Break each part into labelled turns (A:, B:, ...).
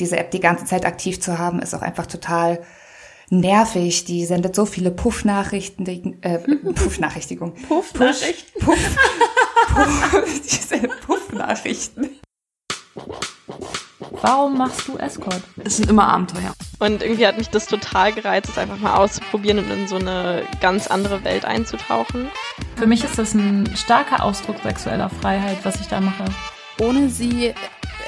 A: diese App die ganze Zeit aktiv zu haben, ist auch einfach total nervig. Die sendet so viele Puff-Nachrichten, äh, Puff-Nachrichtigung.
B: Puff-Nachrichten?
A: Puff, Puff, diese Puff-Nachrichten.
B: Warum machst du Escort?
C: Es sind immer Abenteuer.
D: Und irgendwie hat mich das total gereizt, es einfach mal auszuprobieren und in so eine ganz andere Welt einzutauchen.
B: Für mich ist das ein starker Ausdruck sexueller Freiheit, was ich da mache.
E: Ohne sie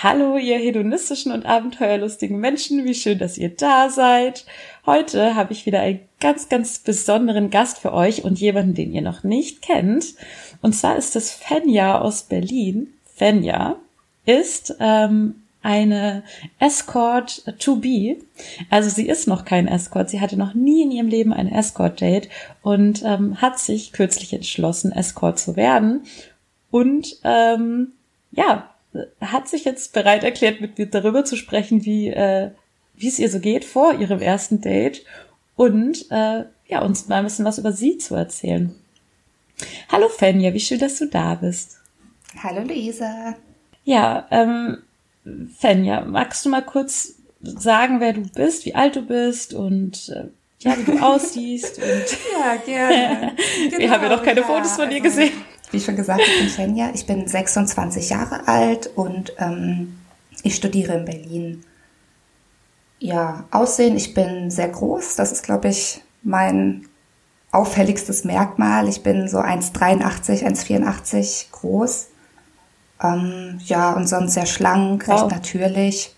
B: Hallo, ihr hedonistischen und abenteuerlustigen Menschen, wie schön, dass ihr da seid. Heute habe ich wieder einen ganz, ganz besonderen Gast für euch und jemanden, den ihr noch nicht kennt. Und zwar ist es Fenja aus Berlin. Fenja ist ähm, eine Escort to be. Also sie ist noch kein Escort. Sie hatte noch nie in ihrem Leben ein Escort-Date und ähm, hat sich kürzlich entschlossen, Escort zu werden. Und ähm, ja, hat sich jetzt bereit erklärt, mit mir darüber zu sprechen, wie, äh, wie es ihr so geht vor ihrem ersten Date und äh, ja, uns mal ein bisschen was über sie zu erzählen. Hallo Fenja, wie schön, dass du da bist.
A: Hallo Luisa.
B: Ja, ähm, Fenja, magst du mal kurz sagen, wer du bist, wie alt du bist und äh, ja, wie du aussiehst? Und
A: ja, gerne.
B: Genau, Wir haben ja noch keine ja, Fotos von dir also, gesehen.
A: Wie schon gesagt, ich bin Fenja, ich bin 26 Jahre alt und ähm, ich studiere in Berlin. Ja, Aussehen, ich bin sehr groß, das ist, glaube ich, mein auffälligstes Merkmal. Ich bin so 1,83, 1,84 groß. Ähm, ja, und sonst sehr schlank, recht wow. natürlich.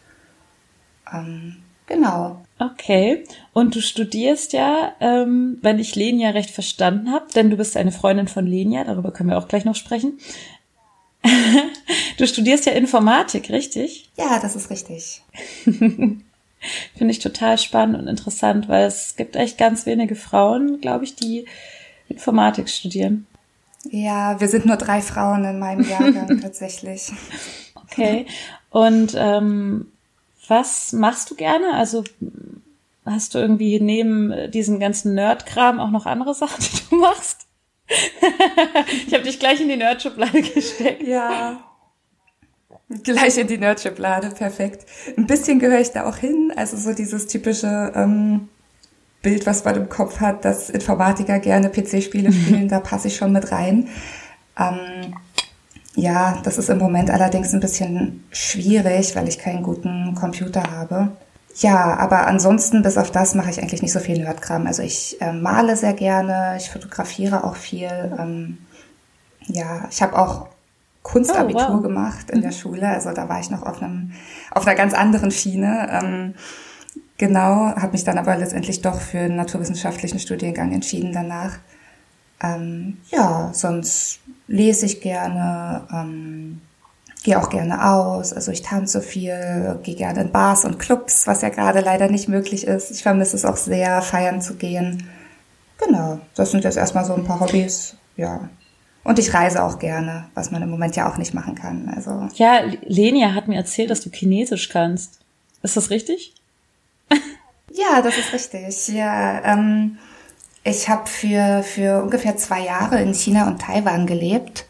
A: Ähm, genau.
B: Okay. Und du studierst ja, ähm, wenn ich Lenia recht verstanden habe, denn du bist eine Freundin von Lenia, darüber können wir auch gleich noch sprechen. du studierst ja Informatik, richtig?
A: Ja, das ist richtig.
B: Finde ich total spannend und interessant, weil es gibt echt ganz wenige Frauen, glaube ich, die Informatik studieren.
A: Ja, wir sind nur drei Frauen in meinem Jahrgang tatsächlich.
B: Okay. Und ähm, was machst du gerne? Also hast du irgendwie neben diesem ganzen Nerd-Kram auch noch andere Sachen, die du machst? ich habe dich gleich in die Nerd-Schublade gesteckt.
A: Ja. Gleich in die Nerd-Schublade, perfekt. Ein bisschen gehöre ich da auch hin. Also so dieses typische ähm, Bild, was man im Kopf hat, dass Informatiker gerne PC-Spiele spielen, da passe ich schon mit rein. Ähm, ja, das ist im Moment allerdings ein bisschen schwierig, weil ich keinen guten Computer habe. Ja, aber ansonsten, bis auf das, mache ich eigentlich nicht so viel Nerdkram. Also ich äh, male sehr gerne, ich fotografiere auch viel. Ähm, ja, ich habe auch Kunstabitur oh, wow. gemacht in mhm. der Schule. Also da war ich noch auf einem, auf einer ganz anderen Schiene. Ähm, genau, habe mich dann aber letztendlich doch für einen naturwissenschaftlichen Studiengang entschieden danach. Ähm, ja, sonst lese ich gerne, ähm, gehe auch gerne aus, also ich tanze viel, gehe gerne in Bars und Clubs, was ja gerade leider nicht möglich ist. Ich vermisse es auch sehr, feiern zu gehen. Genau, das sind jetzt erstmal so ein paar Hobbys, ja. Und ich reise auch gerne, was man im Moment ja auch nicht machen kann. Also.
B: Ja, Lenia hat mir erzählt, dass du Chinesisch kannst. Ist das richtig?
A: ja, das ist richtig. Ja, ähm, ich habe für, für ungefähr zwei Jahre in China und Taiwan gelebt.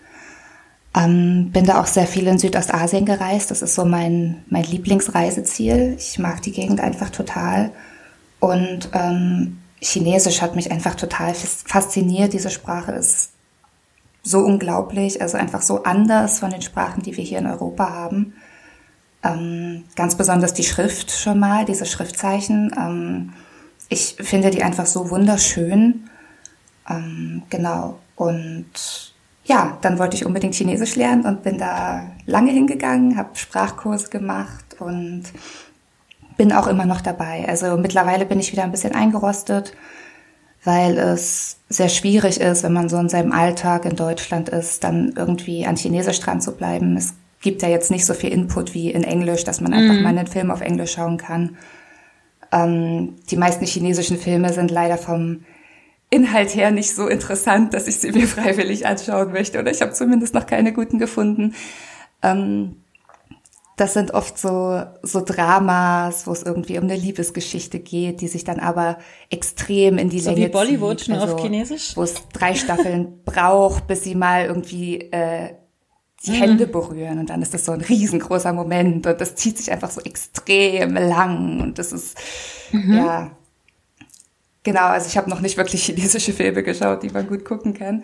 A: Ähm, bin da auch sehr viel in Südostasien gereist. Das ist so mein, mein Lieblingsreiseziel. Ich mag die Gegend einfach total. Und ähm, Chinesisch hat mich einfach total fasziniert. Diese Sprache ist so unglaublich, also einfach so anders von den Sprachen, die wir hier in Europa haben. Ähm, ganz besonders die Schrift schon mal, diese Schriftzeichen. Ähm, ich finde die einfach so wunderschön. Ähm, genau. Und ja, dann wollte ich unbedingt Chinesisch lernen und bin da lange hingegangen, habe Sprachkurse gemacht und bin auch immer noch dabei. Also mittlerweile bin ich wieder ein bisschen eingerostet, weil es sehr schwierig ist, wenn man so in seinem Alltag in Deutschland ist, dann irgendwie an Chinesisch dran zu bleiben. Es gibt ja jetzt nicht so viel Input wie in Englisch, dass man einfach mm. mal einen Film auf Englisch schauen kann. Ähm, die meisten chinesischen Filme sind leider vom Inhalt her nicht so interessant, dass ich sie mir freiwillig anschauen möchte. Oder ich habe zumindest noch keine guten gefunden. Ähm, das sind oft so, so Dramas, wo es irgendwie um eine Liebesgeschichte geht, die sich dann aber extrem in die
B: so
A: Länge
B: wie Bollywood
A: zieht.
B: nur
A: Also,
B: auf Chinesisch?
A: Wo es drei Staffeln braucht, bis sie mal irgendwie äh, die Hände berühren und dann ist das so ein riesengroßer Moment und das zieht sich einfach so extrem lang und das ist ja genau also ich habe noch nicht wirklich chinesische Filme geschaut die man gut gucken kann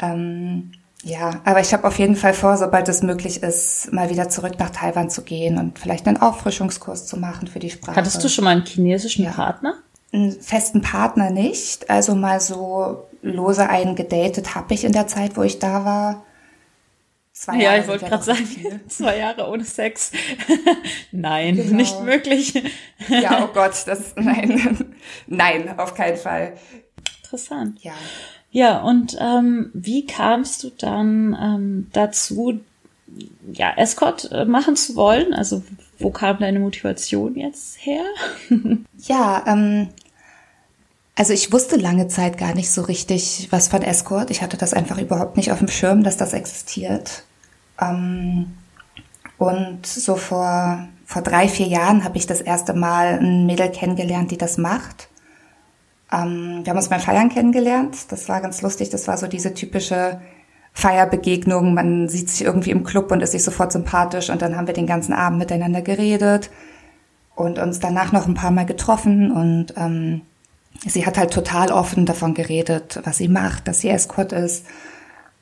A: ähm, ja aber ich habe auf jeden Fall vor sobald es möglich ist mal wieder zurück nach Taiwan zu gehen und vielleicht einen Auffrischungskurs zu machen für die Sprache
B: Hattest du schon mal einen chinesischen
A: Ja.
B: Partner?
A: einen festen Partner nicht. Also mal so lose einen gedatet habe ich in der Zeit, wo ich da war. Zwei
B: Ja,
A: Jahre
B: ich wollte gerade sagen,
A: viel.
B: zwei Jahre ohne Sex. Nein,
A: Genau.
B: nicht möglich.
A: Ja, oh Gott, das, nein, nein, auf keinen Fall.
B: Interessant.
A: Ja.
B: Ja, und ähm, wie kamst du dann ähm, dazu, ja, Escort äh, machen zu wollen? Also wo kam deine Motivation jetzt her?
A: Ja, ähm, also ich wusste lange Zeit gar nicht so richtig was von Escort. Ich hatte das einfach überhaupt nicht auf dem Schirm, dass das existiert. Ähm, und so vor, vor drei, vier Jahren habe ich das erste Mal ein Mädel kennengelernt, die das macht. Ähm, wir haben uns beim Feiern kennengelernt. Das war ganz lustig. Das war so diese typische Feierbegegnung. Man sieht sich irgendwie im Club und ist sich sofort sympathisch. Und dann haben wir den ganzen Abend miteinander geredet und uns danach noch ein paar Mal getroffen. Und ähm, sie hat halt total offen davon geredet, was sie macht, dass sie Escort ist.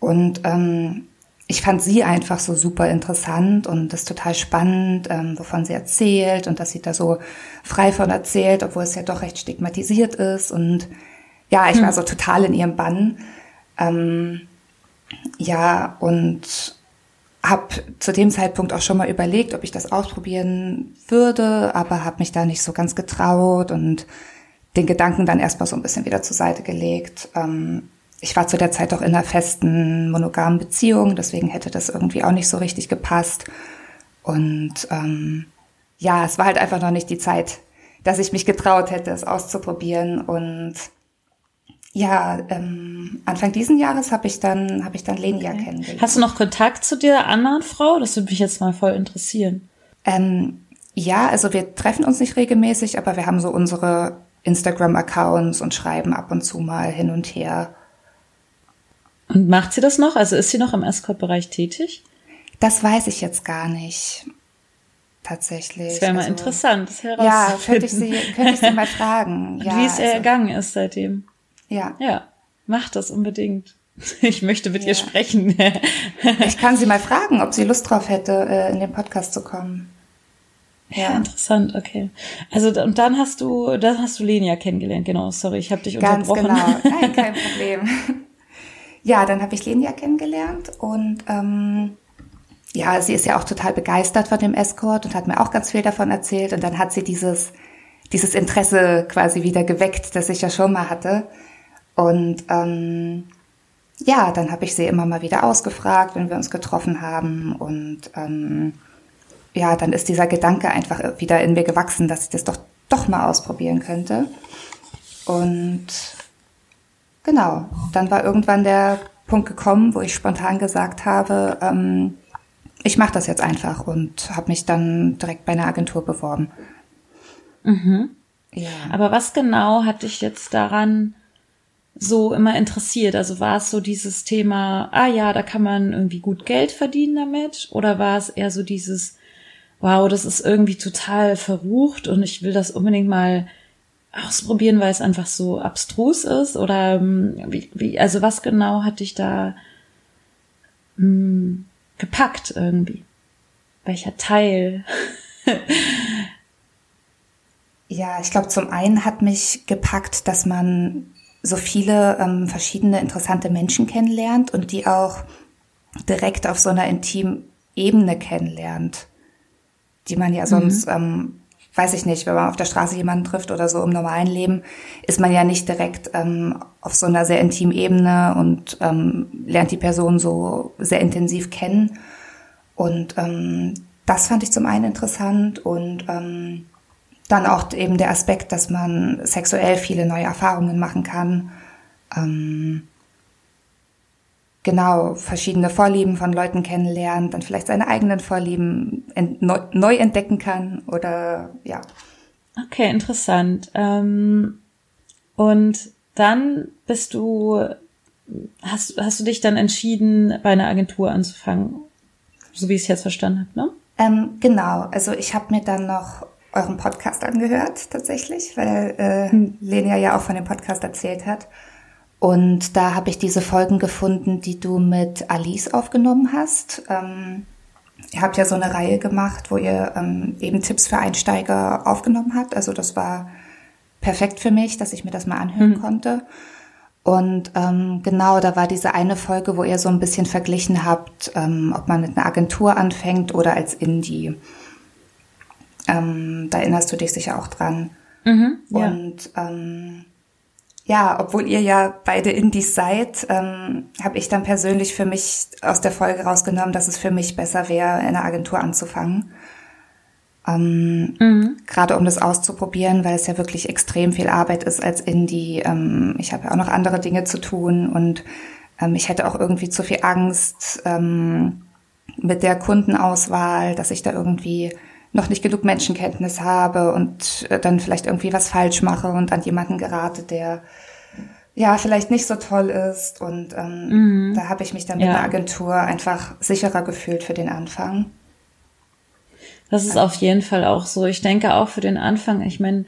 A: Und ähm, ich fand sie einfach so super interessant und das total spannend, ähm, wovon sie erzählt und dass sie da so frei von erzählt, obwohl es ja doch recht stigmatisiert ist. Und ja, ich war so total in ihrem Bann. Ähm, ja, und habe zu dem Zeitpunkt auch schon mal überlegt, ob ich das ausprobieren würde, aber habe mich da nicht so ganz getraut und den Gedanken dann erstmal so ein bisschen wieder zur Seite gelegt. Ähm, ich war zu der Zeit auch in einer festen monogamen Beziehung, deswegen hätte das irgendwie auch nicht so richtig gepasst. Und ähm, ja, es war halt einfach noch nicht die Zeit, dass ich mich getraut hätte, es auszuprobieren. Und ja, ähm, Anfang diesen Jahres habe ich dann habe ich dann Lenia kennengelernt.
B: Hast du noch Kontakt zu der anderen Frau? Das würde mich jetzt mal voll interessieren.
A: Ähm, ja, also wir treffen uns nicht regelmäßig, aber wir haben so unsere Instagram-Accounts und schreiben ab und zu mal hin und her.
B: Und macht sie das noch? Also ist sie noch im Escort-Bereich tätig?
A: Das weiß ich jetzt gar nicht. Tatsächlich.
B: Das wäre mal
A: Also,
B: interessant, das
A: Ja,
B: herauszufinden.
A: könnte ich sie, könnte ich sie mal fragen. Ja,
B: wie es ihr
A: also,
B: ergangen ist seitdem.
A: Ja,
B: Ja, macht das unbedingt. Ich möchte mit
A: Ja.
B: ihr sprechen.
A: ich kann sie mal fragen, ob sie Lust drauf hätte, äh, in den Podcast zu kommen.
B: Ja, interessant, okay. Also und dann hast du, dann hast du Lenia kennengelernt, genau. Sorry, ich habe dich
A: Ganz
B: unterbrochen.
A: genau. Nein, kein Problem. Ja, dann habe ich Lenia kennengelernt und ähm, ja, sie ist ja auch total begeistert von dem Escort und hat mir auch ganz viel davon erzählt. Und dann hat sie dieses, dieses Interesse quasi wieder geweckt, das ich ja schon mal hatte. Und ähm, ja, dann habe ich sie immer mal wieder ausgefragt, wenn wir uns getroffen haben. Und ähm, ja, dann ist dieser Gedanke einfach wieder in mir gewachsen, dass ich das doch, doch mal ausprobieren könnte. Und genau, dann war irgendwann der Punkt gekommen, wo ich spontan gesagt habe, ähm, ich mache das jetzt einfach und habe mich dann direkt bei einer Agentur beworben. Ja.
B: Aber was genau hat dich jetzt daran so immer interessiert? Also war es so dieses Thema, ah ja, da kann man irgendwie gut Geld verdienen damit? Oder war es eher so dieses, wow, das ist irgendwie total verrucht und ich will das unbedingt mal ausprobieren, weil es einfach so abstrus ist? Oder ähm, wie, wie also was genau hat dich da mh, gepackt irgendwie? Welcher Teil?
A: Ja, ich glaube, zum einen hat mich gepackt, dass man so viele ähm, verschiedene interessante Menschen kennenlernt und die auch direkt auf so einer intimen Ebene kennenlernt, die man ja sonst, ähm, weiß ich nicht, wenn man auf der Straße jemanden trifft oder so im normalen Leben, ist man ja nicht direkt ähm, auf so einer sehr intimen Ebene und ähm, lernt die Person so sehr intensiv kennen. Und ähm, das fand ich zum einen interessant und ähm, dann auch eben der Aspekt, dass man sexuell viele neue Erfahrungen machen kann. Ähm, genau, verschiedene Vorlieben von Leuten kennenlernen, dann vielleicht seine eigenen Vorlieben neu, neu, entdecken kann oder ja.
B: Okay, interessant. Ähm, und dann bist du, hast, hast du dich dann entschieden, bei einer Agentur anzufangen, so wie ich es jetzt verstanden habe, ne?
A: Ähm, genau, also ich habe mir dann noch euren Podcast angehört tatsächlich, weil äh, hm. Lenia ja auch von dem Podcast erzählt hat. Und da habe ich diese Folgen gefunden, die du mit Alice aufgenommen hast. Ähm, ihr habt ja so eine Reihe gemacht, wo ihr ähm, eben Tipps für Einsteiger aufgenommen habt. Also das war perfekt für mich, dass ich mir das mal anhören mhm. konnte. Und ähm, genau, da war diese eine Folge, wo ihr so ein bisschen verglichen habt, ähm, ob man mit einer Agentur anfängt oder als Indie. Ähm, da erinnerst du dich sicher auch dran. Mhm, ja. Und ähm, ja, obwohl ihr ja beide Indies seid, ähm, habe ich dann persönlich für mich aus der Folge rausgenommen, dass es für mich besser wäre, in einer Agentur anzufangen. Ähm, mhm. Gerade um das auszuprobieren, weil es ja wirklich extrem viel Arbeit ist als Indie. Ähm, ich habe ja auch noch andere Dinge zu tun und ähm, ich hätte auch irgendwie zu viel Angst ähm, mit der Kundenauswahl, dass ich da irgendwie noch nicht genug Menschenkenntnis habe und äh, dann vielleicht irgendwie was falsch mache und an jemanden gerate, der ja vielleicht nicht so toll ist. Und ähm, mhm. da habe ich mich dann mit ja. einer Agentur einfach sicherer gefühlt für den Anfang.
B: Das ist auf jeden Fall auch so. Ich denke auch für den Anfang, ich meine,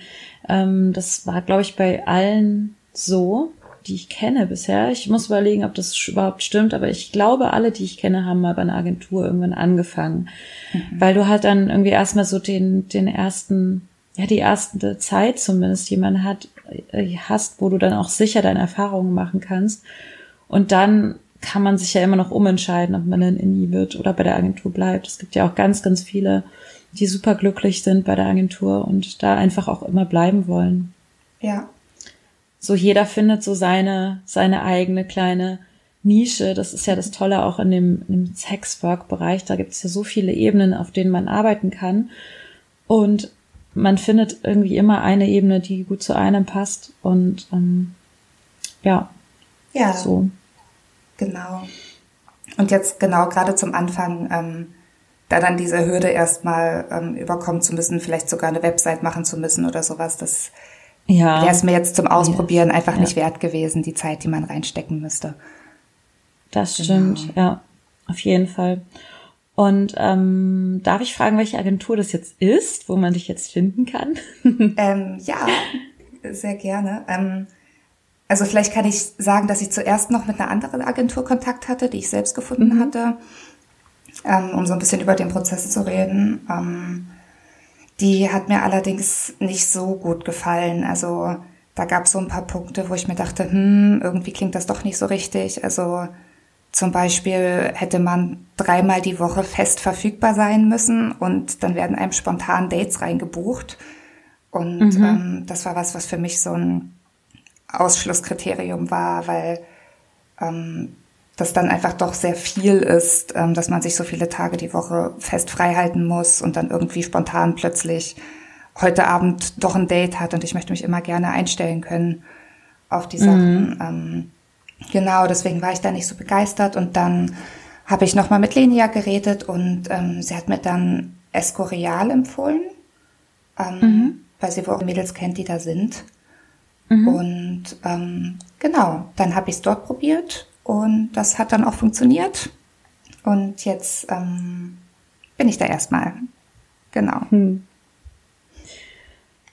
B: ähm, das war, glaube ich, bei allen so die ich kenne bisher. Ich muss überlegen, ob das überhaupt stimmt, aber ich glaube, alle, die ich kenne, haben mal bei einer Agentur irgendwann angefangen. Mhm. Weil du halt dann irgendwie erstmal so den, den ersten, ja, die erste Zeit zumindest jemanden hat, äh, hast, wo du dann auch sicher deine Erfahrungen machen kannst. Und dann kann man sich ja immer noch umentscheiden, ob man dann Indie wird oder bei der Agentur bleibt. Es gibt ja auch ganz, ganz viele, die super glücklich sind bei der Agentur und da einfach auch immer bleiben wollen.
A: Ja,
B: so jeder findet so seine, seine eigene kleine Nische. Das ist ja das Tolle auch in dem, dem Sexwork-Bereich. Da gibt es ja so viele Ebenen, auf denen man arbeiten kann. Und man findet irgendwie immer eine Ebene, die gut zu einem passt. Und ähm, ja,
A: ja, so. Genau. Und jetzt genau gerade zum Anfang, ähm, da dann diese Hürde erstmal ähm, überkommen zu müssen, vielleicht sogar eine Website machen zu müssen oder sowas, das ja. wäre es mir jetzt zum Ausprobieren ja. einfach ja. nicht wert gewesen, die Zeit, die man reinstecken müsste.
B: Das genau. stimmt, ja, auf jeden Fall. Und ähm, darf ich fragen, welche Agentur das jetzt ist, wo man dich jetzt finden kann?
A: ähm, ja, sehr gerne. Ähm, also vielleicht kann ich sagen, dass ich zuerst noch mit einer anderen Agentur Kontakt hatte, die ich selbst gefunden mhm. hatte, ähm, um so ein bisschen über den Prozess zu reden. Ähm, die hat mir allerdings nicht so gut gefallen. Also da gab es so ein paar Punkte, wo ich mir dachte, hm, irgendwie klingt das doch nicht so richtig. Also zum Beispiel hätte man dreimal die Woche fest verfügbar sein müssen und dann werden einem spontan Dates reingebucht. Und mhm. ähm, das war was, was für mich so ein Ausschlusskriterium war, weil ähm, das dann einfach doch sehr viel ist, ähm, dass man sich so viele Tage die Woche fest frei halten muss und dann irgendwie spontan plötzlich heute Abend doch ein Date hat und ich möchte mich immer gerne einstellen können auf die Sachen. Mhm. Genau, deswegen war ich da nicht so begeistert und dann habe ich nochmal mit Lenia geredet und ähm, sie hat mir dann Escorial empfohlen, ähm, mhm. weil sie wohl auch Mädels kennt, die da sind. Mhm. Und ähm, genau, dann habe ich es dort probiert und das hat dann auch funktioniert. Und jetzt ähm, bin ich da erstmal. Genau. Hm.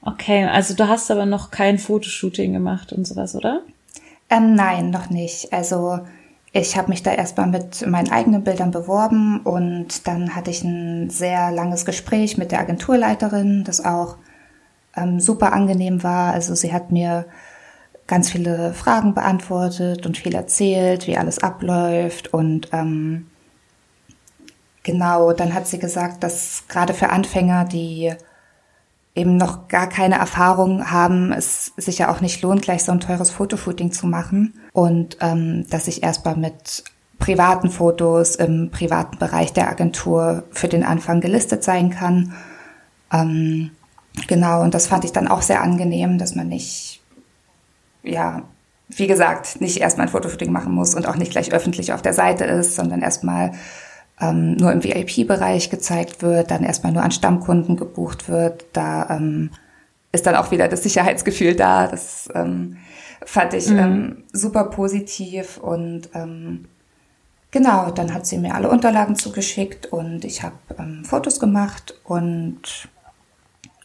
B: Okay, also du hast aber noch kein Fotoshooting gemacht und sowas, oder?
A: Ähm, nein, noch nicht. Also ich habe mich da erstmal mit meinen eigenen Bildern beworben und dann hatte ich ein sehr langes Gespräch mit der Agenturleiterin, das auch ähm, super angenehm war. Also sie hat mir ganz viele Fragen beantwortet und viel erzählt, wie alles abläuft. Und ähm, genau, dann hat sie gesagt, dass gerade für Anfänger, die eben noch gar keine Erfahrung haben, es sich ja auch nicht lohnt, gleich so ein teures Fotoshooting zu machen. Und ähm, dass ich erstmal mit privaten Fotos im privaten Bereich der Agentur für den Anfang gelistet sein kann. Ähm, genau, und das fand ich dann auch sehr angenehm, dass man nicht, ja, wie gesagt, nicht erstmal ein Fotoshooting machen muss und auch nicht gleich öffentlich auf der Seite ist, sondern erstmal ähm, nur im VIP-Bereich gezeigt wird, dann erstmal nur an Stammkunden gebucht wird. Da ähm, ist dann auch wieder das Sicherheitsgefühl da. Das ähm, fand ich mhm. ähm, super positiv und ähm, genau, dann hat sie mir alle Unterlagen zugeschickt und ich habe ähm, Fotos gemacht und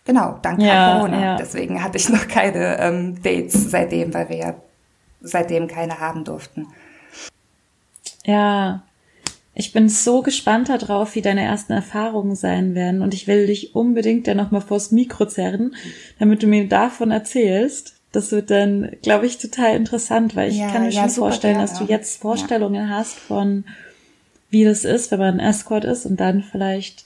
A: genau, dank ja, Corona. Ja. Deswegen hatte ich noch keine ähm, Dates seitdem, weil wir ja seitdem keine haben durften.
B: Ja, ich bin so gespannt darauf, wie deine ersten Erfahrungen sein werden. Und ich will dich unbedingt ja nochmal vors Mikro zerren, damit du mir davon erzählst. Das wird dann, glaube ich, total interessant, weil ich ja, kann mir schon vorstellen, gerne. dass du jetzt Vorstellungen hast von, wie das ist, wenn man ein Escort ist und dann vielleicht,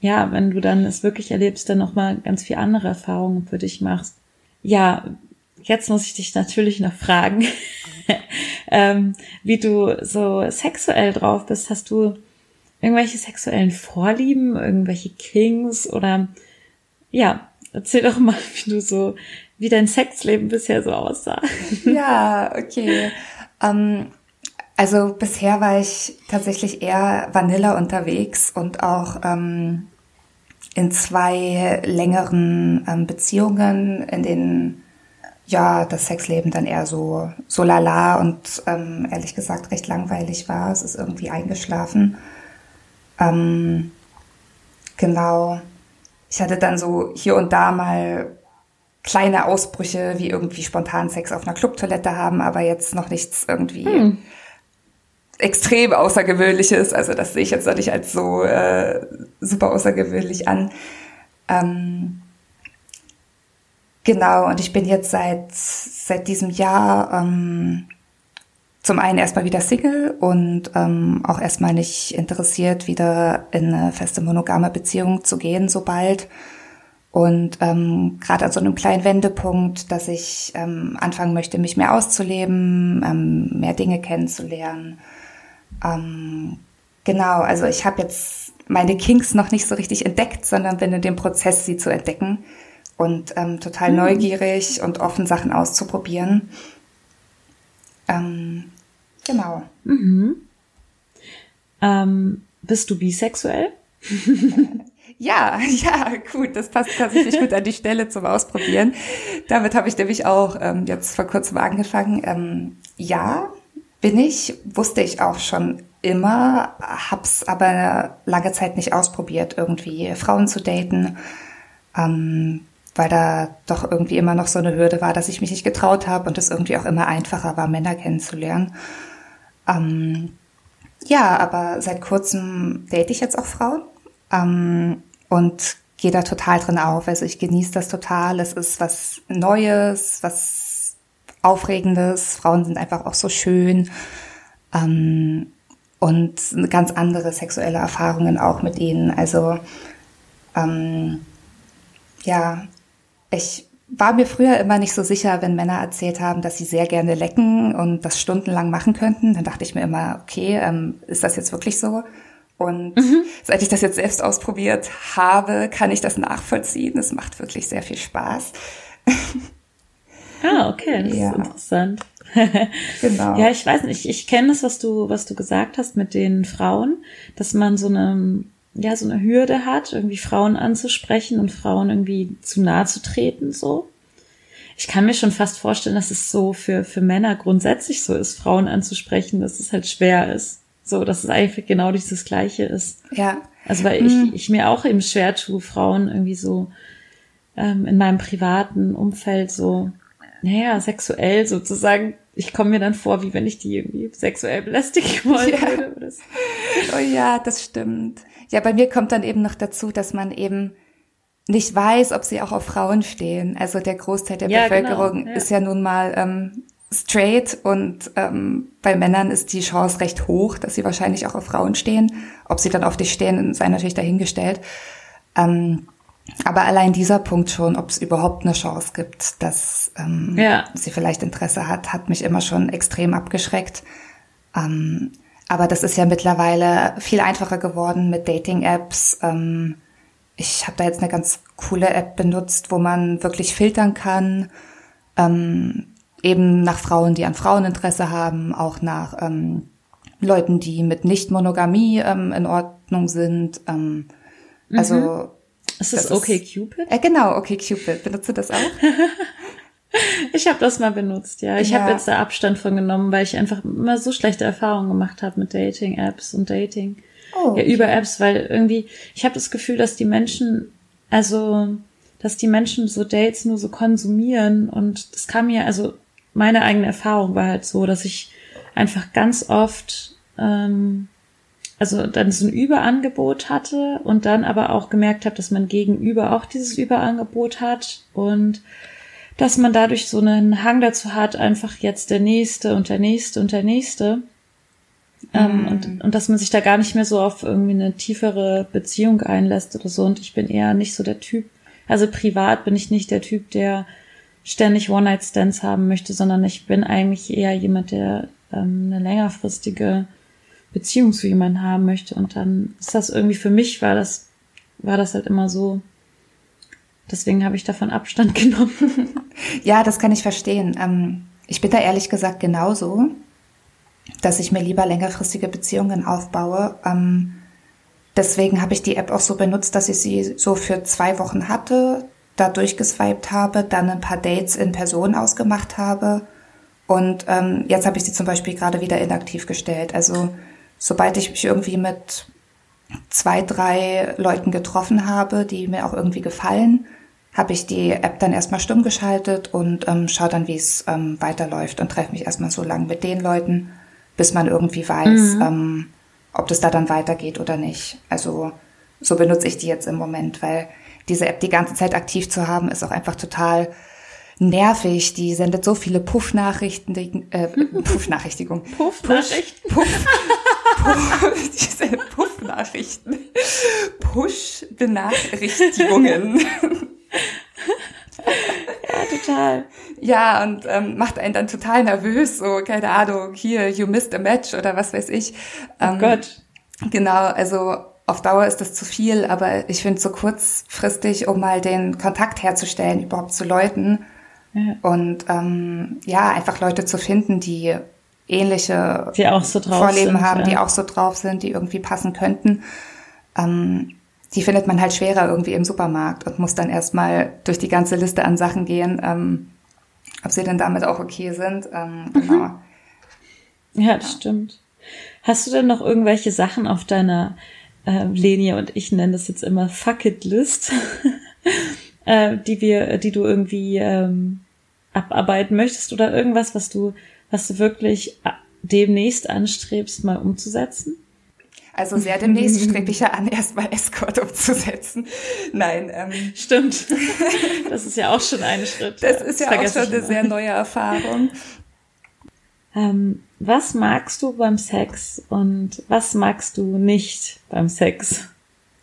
B: ja, wenn du dann es wirklich erlebst, dann nochmal ganz viel andere Erfahrungen für dich machst. Ja, jetzt muss ich dich natürlich noch fragen, ähm, wie du so sexuell drauf bist. Hast du irgendwelche sexuellen Vorlieben, irgendwelche Kings oder ja, erzähl doch mal, wie du so, wie dein Sexleben bisher so aussah.
A: Ja, okay. Ähm, also bisher war ich tatsächlich eher Vanilla unterwegs und auch ähm, in zwei längeren ähm, Beziehungen, in denen ja, das Sexleben dann eher so, so lala und ähm, ehrlich gesagt recht langweilig war. Es ist irgendwie eingeschlafen. Ähm, genau. Ich hatte dann so hier und da mal kleine Ausbrüche, wie irgendwie spontan Sex auf einer Clubtoilette haben, aber jetzt noch nichts irgendwie hm. Extrem Außergewöhnliches. Also das sehe ich jetzt noch nicht als so äh, super außergewöhnlich an. Ähm, Genau, und ich bin jetzt seit, seit diesem Jahr ähm, zum einen erstmal wieder Single und ähm, auch erstmal nicht interessiert, wieder in eine feste monogame Beziehung zu gehen, sobald. Und ähm, gerade an so einem kleinen Wendepunkt, dass ich ähm, anfangen möchte, mich mehr auszuleben, ähm, mehr Dinge kennenzulernen. Ähm, genau, also ich habe jetzt meine Kinks noch nicht so richtig entdeckt, sondern bin in dem Prozess, sie zu entdecken und ähm, total mhm. neugierig und offen, Sachen auszuprobieren. Ähm, genau.
B: Mhm. Ähm, bist du bisexuell?
A: Ja, ja, gut, das passt tatsächlich gut an die Stelle zum Ausprobieren. Damit habe ich nämlich auch ähm, jetzt vor kurzem angefangen. Ähm, ja, bin ich, wusste ich auch schon immer, hab's aber lange Zeit nicht ausprobiert, irgendwie Frauen zu daten. Ähm, weil da doch irgendwie immer noch so eine Hürde war, dass ich mich nicht getraut habe und es irgendwie auch immer einfacher war, Männer kennenzulernen. Ähm, ja, aber seit kurzem date ich jetzt auch Frauen ähm, und gehe da total drin auf. Also ich genieße das total. Es ist was Neues, was Aufregendes. Frauen sind einfach auch so schön. Ähm, und ganz andere sexuelle Erfahrungen auch mit ihnen. Also ähm, ja, ich war mir früher immer nicht so sicher, wenn Männer erzählt haben, dass sie sehr gerne lecken und das stundenlang machen könnten. Dann dachte ich mir immer, okay, ähm, ist das jetzt wirklich so? Und mhm. seit ich das jetzt selbst ausprobiert habe, kann ich das nachvollziehen. Es macht wirklich sehr viel Spaß.
B: Ah, okay, das ja. ist interessant. genau. Ja, ich weiß nicht, ich, ich kenne das, was du, was du gesagt hast mit den Frauen, dass man so eine ja, so eine Hürde hat, irgendwie Frauen anzusprechen und Frauen irgendwie zu nahe zu treten, so. Ich kann mir schon fast vorstellen, dass es so für, für Männer grundsätzlich so ist, Frauen anzusprechen, dass es halt schwer ist. So, dass es eigentlich genau dieses Gleiche ist.
A: Ja.
B: Also, weil hm. ich, ich mir auch eben schwer tue, Frauen irgendwie so ähm, in meinem privaten Umfeld so, naja, sexuell sozusagen ich komme mir dann vor, wie wenn ich die irgendwie sexuell belästigen wollen ja. würde.
A: Oh ja, das stimmt. Ja, bei mir kommt dann eben noch dazu, dass man eben nicht weiß, ob sie auch auf Frauen stehen. Also der Großteil der ja, genau. Bevölkerung genau, ja. ist ja nun mal ähm, straight und ähm, bei Männern ist die Chance recht hoch, dass sie wahrscheinlich auch auf Frauen stehen. Ob sie dann auf dich stehen, sei natürlich dahingestellt. Ähm, aber allein dieser Punkt schon, ob es überhaupt eine Chance gibt, dass ähm, ja. sie vielleicht Interesse hat, hat mich immer schon extrem abgeschreckt. Ähm, aber das ist ja mittlerweile viel einfacher geworden mit Dating-Apps. Ähm, ich habe da jetzt eine ganz coole App benutzt, wo man wirklich filtern kann, ähm, eben nach Frauen, die an Fraueninteresse haben, auch nach ähm, Leuten, die mit Nicht-Monogamie ähm, in Ordnung sind. Ähm, also
B: mhm. Ist das, das okay Cupid?
A: Äh, genau, okay Cupid. Benutzt du das auch?
B: ich habe das mal benutzt, ja. Ich ja. habe jetzt da Abstand von genommen, weil ich einfach immer so schlechte Erfahrungen gemacht habe mit Dating-Apps und Dating. Oh, okay. Ja, über Apps, weil irgendwie, ich habe das Gefühl, dass die Menschen, also, dass die Menschen so Dates nur so konsumieren und das kam mir, also meine eigene Erfahrung war halt so, dass ich einfach ganz oft ähm, also dann so ein Überangebot hatte und dann aber auch gemerkt habe, dass man gegenüber auch dieses Überangebot hat und dass man dadurch so einen Hang dazu hat, einfach jetzt der nächste und der nächste und der nächste. Ähm, mhm. und, und dass man sich da gar nicht mehr so auf irgendwie eine tiefere Beziehung einlässt oder so. Und ich bin eher nicht so der Typ, also privat bin ich nicht der Typ, der ständig One-Night-Stands haben möchte, sondern ich bin eigentlich eher jemand, der ähm, eine längerfristige Beziehung zu jemandem haben möchte. Und dann ist das irgendwie für mich war das, war das halt immer so. Deswegen habe ich davon Abstand genommen.
A: ja, das kann ich verstehen. Ähm, ich bin da ehrlich gesagt genauso, dass ich mir lieber längerfristige Beziehungen aufbaue. Ähm, deswegen habe ich die App auch so benutzt, dass ich sie so für zwei Wochen hatte, da durchgeswiped habe, dann ein paar Dates in Person ausgemacht habe und ähm, jetzt habe ich sie zum Beispiel gerade wieder inaktiv gestellt. Also sobald ich mich irgendwie mit zwei, drei Leuten getroffen habe, die mir auch irgendwie gefallen, habe ich die App dann erstmal stumm geschaltet und ähm, schaue dann, wie es ähm, weiterläuft und treffe mich erstmal so lange mit den Leuten, bis man irgendwie weiß, mhm. ähm, ob das da dann weitergeht oder nicht. Also so benutze ich die jetzt im Moment, weil diese App die ganze Zeit aktiv zu haben, ist auch einfach total nervig. Die sendet so viele Puff-Nachrichten, äh, Puff-Nachrichtigung.
B: Puff-Nachrichten?
A: Puff, Puff, die sendet Puff-Nachrichten. Push-Benachrichtigungen.
B: ja, total.
A: Ja, und ähm, macht einen dann total nervös, so, keine Ahnung, hier, you missed a match oder was weiß ich.
B: Ähm, oh Gott.
A: Genau, also auf Dauer ist das zu viel, aber ich finde so kurzfristig, um mal den Kontakt herzustellen, überhaupt zu Leuten, und ähm, ja, einfach Leute zu finden, die ähnliche
B: so
A: Vorleben
B: sind,
A: haben,
B: ja.
A: die auch so drauf sind, die irgendwie passen könnten. Ähm, die findet man halt schwerer irgendwie im Supermarkt und muss dann erstmal durch die ganze Liste an Sachen gehen, ähm, ob sie denn damit auch okay sind. Ähm, mhm. genau.
B: Ja, das ja. stimmt. Hast du denn noch irgendwelche Sachen auf deiner äh, Linie und ich nenne das jetzt immer Fuck It List, äh, die wir, die du irgendwie ähm, abarbeiten möchtest oder irgendwas, was du, was du wirklich äh, demnächst anstrebst, mal umzusetzen?
A: Also sehr demnächst strebe ich ja an, erstmal Escort umzusetzen. Nein. Ähm,
B: Stimmt. Das ist ja auch schon ein Schritt.
A: Das ist ja auch schon eine sehr neue Erfahrung.
B: Ähm, was magst du beim Sex und was magst du nicht beim Sex?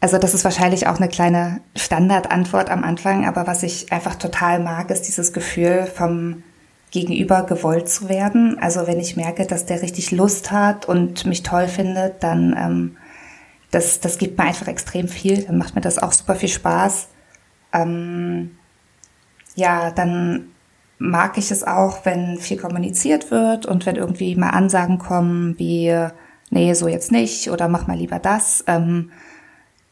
A: Also das ist wahrscheinlich auch eine kleine Standardantwort am Anfang, aber was ich einfach total mag, ist dieses Gefühl vom Gegenüber gewollt zu werden. Also wenn ich merke, dass der richtig Lust hat und mich toll findet, dann ähm, das, das gibt mir einfach extrem viel. Dann macht mir das auch super viel Spaß. Ähm, ja, dann mag ich es auch, wenn viel kommuniziert wird und wenn irgendwie mal Ansagen kommen wie, nee, so jetzt nicht oder mach mal lieber das. Ähm,